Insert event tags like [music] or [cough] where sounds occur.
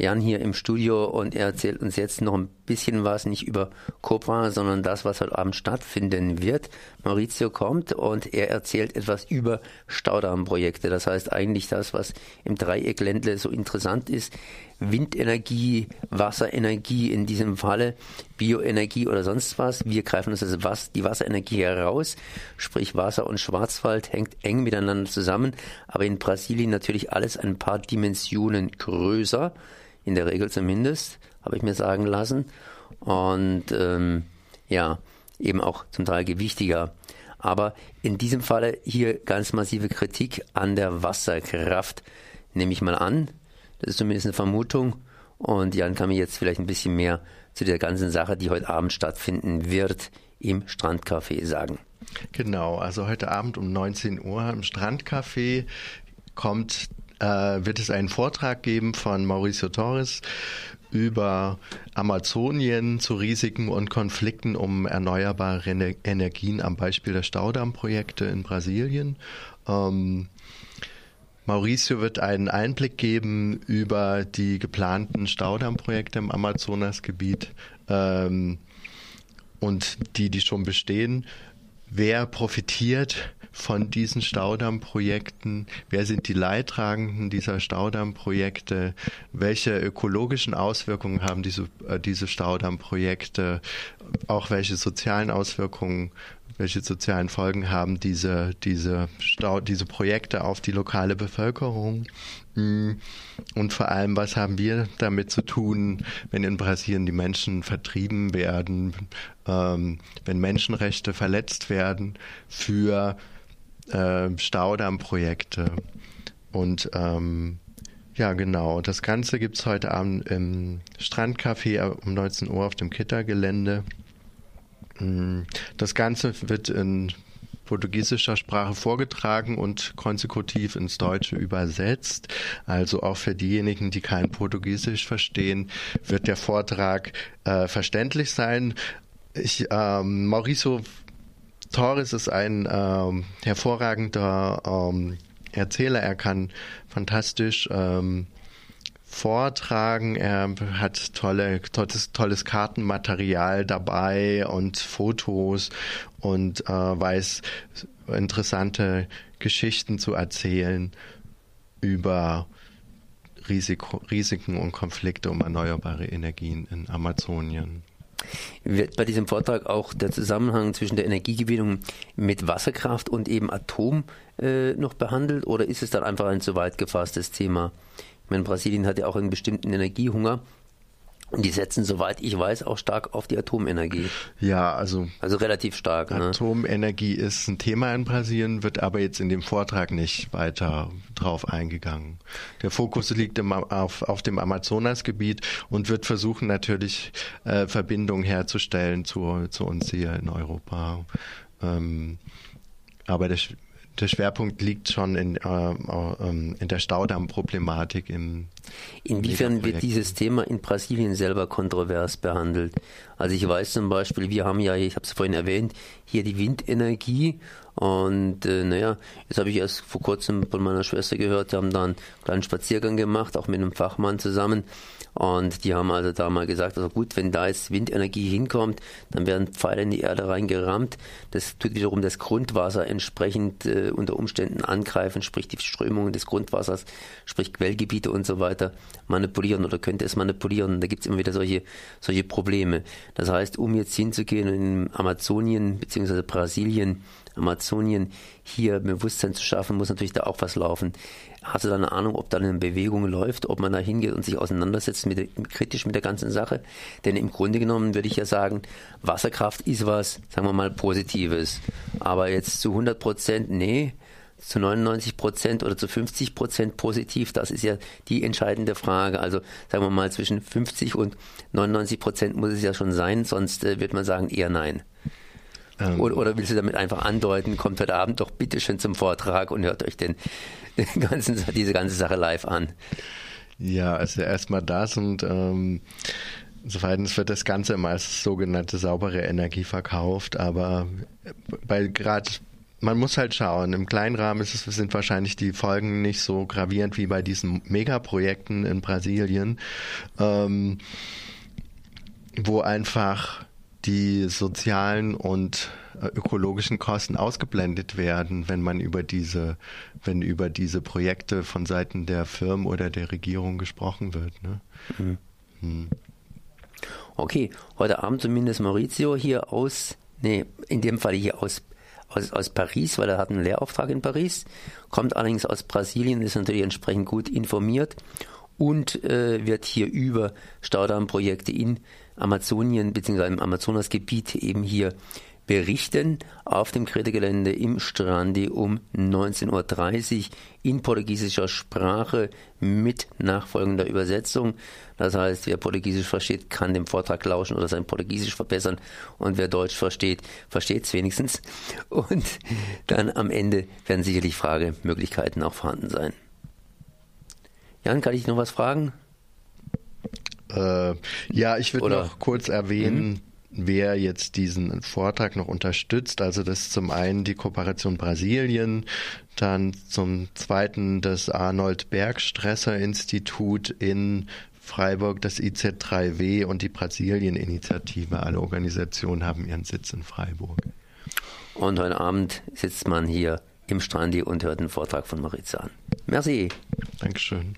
Jan hier im Studio und er erzählt uns jetzt noch ein bisschen was, nicht über Cobra, sondern das, was heute Abend stattfinden wird. Maurizio kommt und er erzählt etwas über Staudammprojekte. Das heißt eigentlich das, was im Dreieck Ländle so interessant ist. Windenergie, Wasserenergie in diesem Falle, Bioenergie oder sonst was. Wir greifen uns also was, die Wasserenergie heraus, sprich Wasser und Schwarzwald hängt eng miteinander zusammen, aber in Brasilien natürlich alles ein paar Dimensionen größer, in der Regel zumindest, habe ich mir sagen lassen. Und ähm, ja, eben auch zum Teil gewichtiger. Aber in diesem Falle hier ganz massive Kritik an der Wasserkraft, nehme ich mal an. Das ist zumindest eine Vermutung. Und Jan kann mir jetzt vielleicht ein bisschen mehr zu der ganzen Sache, die heute Abend stattfinden wird, im Strandcafé sagen. Genau, also heute Abend um 19 Uhr im Strandcafé kommt, wird es einen Vortrag geben von Mauricio Torres über Amazonien zu Risiken und Konflikten um erneuerbare Energien am Beispiel der Staudammprojekte in Brasilien. Ähm, Mauricio wird einen Einblick geben über die geplanten Staudammprojekte im Amazonasgebiet ähm, und die, die schon bestehen. Wer profitiert von diesen Staudammprojekten? Wer sind die Leidtragenden dieser Staudammprojekte? Welche ökologischen Auswirkungen haben diese, äh, diese Staudammprojekte? Auch welche sozialen Auswirkungen welche sozialen Folgen haben diese, diese, Stau, diese Projekte auf die lokale Bevölkerung? Mm. Und vor allem, was haben wir damit zu tun, wenn in Brasilien die Menschen vertrieben werden, ähm, wenn Menschenrechte verletzt werden für äh, Staudammprojekte? Und ähm, ja, genau. Das Ganze gibt es heute Abend im Strandcafé um 19 Uhr auf dem Kittergelände. Mm, das Ganze wird in portugiesischer Sprache vorgetragen und konsekutiv ins Deutsche übersetzt. Also auch für diejenigen, die kein Portugiesisch verstehen, wird der Vortrag äh, verständlich sein. Ich, ähm, Mauricio Torres ist ein ähm, hervorragender ähm, Erzähler. Er kann fantastisch ähm, vortragen. Er hat tolle, tolles, tolles Kartenmaterial dabei und Fotos und äh, weiß interessante Geschichten zu erzählen über Risiko, Risiken und Konflikte um erneuerbare Energien in Amazonien. Wird bei diesem Vortrag auch der Zusammenhang zwischen der Energiegewinnung mit Wasserkraft und eben Atom äh, noch behandelt oder ist es dann einfach ein zu weit gefasstes Thema? Ich meine, Brasilien hat ja auch einen bestimmten Energiehunger. Und die setzen, soweit ich weiß, auch stark auf die Atomenergie. Ja, also. Also relativ stark. Ne? Atomenergie ne? ist ein Thema in Brasilien, wird aber jetzt in dem Vortrag nicht weiter drauf eingegangen. Der Fokus liegt im, auf, auf dem Amazonasgebiet und wird versuchen natürlich äh, Verbindungen herzustellen zu, zu uns hier in Europa. Ähm, aber der der Schwerpunkt liegt schon in, äh, ähm, in der Staudammproblematik. Im Inwiefern wird dieses Thema in Brasilien selber kontrovers behandelt? Also ich weiß zum Beispiel, wir haben ja, ich habe es vorhin erwähnt, hier die Windenergie und äh, naja, jetzt habe ich erst vor kurzem von meiner Schwester gehört, die haben da einen kleinen Spaziergang gemacht, auch mit einem Fachmann zusammen. Und die haben also da mal gesagt, also gut, wenn da jetzt Windenergie hinkommt, dann werden Pfeile in die Erde reingerammt. Das tut wiederum das Grundwasser entsprechend äh, unter Umständen angreifen, sprich die Strömungen des Grundwassers, sprich Quellgebiete und so weiter manipulieren oder könnte es manipulieren. Da gibt es immer wieder solche, solche Probleme. Das heißt, um jetzt hinzugehen in Amazonien bzw. Brasilien, Amazonien hier Bewusstsein zu schaffen, muss natürlich da auch was laufen. Hast du da eine Ahnung, ob da eine Bewegung läuft, ob man da hingeht und sich auseinandersetzt mit, kritisch mit der ganzen Sache? Denn im Grunde genommen würde ich ja sagen, Wasserkraft ist was, sagen wir mal, Positives. Aber jetzt zu 100 Prozent, nee, zu 99 Prozent oder zu 50 Prozent positiv, das ist ja die entscheidende Frage. Also sagen wir mal, zwischen 50 und 99 Prozent muss es ja schon sein, sonst äh, wird man sagen eher nein. Ähm. Oder, oder, willst du damit einfach andeuten, kommt heute Abend doch bitte schön zum Vortrag und hört euch den, [laughs] den ganzen, diese ganze Sache live an? Ja, also erstmal das und ähm, zweitens wird das Ganze immer als sogenannte saubere Energie verkauft, aber bei gerade man muss halt schauen. Im kleinen Rahmen es, sind wahrscheinlich die Folgen nicht so gravierend wie bei diesen Megaprojekten in Brasilien, ähm, wo einfach die sozialen und äh, ökologischen Kosten ausgeblendet werden, wenn man über diese, wenn über diese Projekte von Seiten der Firmen oder der Regierung gesprochen wird. Ne? Mhm. Hm. Okay, heute Abend zumindest Maurizio hier aus, nee, in dem Fall hier aus, aus, aus Paris, weil er hat einen Lehrauftrag in Paris, kommt allerdings aus Brasilien, ist natürlich entsprechend gut informiert und äh, wird hier über Staudammprojekte in Amazonien bzw. im Amazonasgebiet eben hier berichten auf dem Kreta-Gelände im Strandi um 19.30 Uhr in portugiesischer Sprache mit nachfolgender Übersetzung. Das heißt, wer Portugiesisch versteht, kann dem Vortrag lauschen oder sein Portugiesisch verbessern und wer Deutsch versteht, versteht es wenigstens. Und dann am Ende werden sicherlich Fragemöglichkeiten auch vorhanden sein. Jan, kann ich noch was fragen? Äh, ja, ich würde noch kurz erwähnen, mhm. wer jetzt diesen Vortrag noch unterstützt. Also das ist zum einen die Kooperation Brasilien, dann zum zweiten das Arnold Bergstresser Institut in Freiburg, das IZ3W und die Brasilien-Initiative. Alle Organisationen haben ihren Sitz in Freiburg. Und heute Abend sitzt man hier im Strandi und hört den Vortrag von Maritza an. Merci. Dankeschön.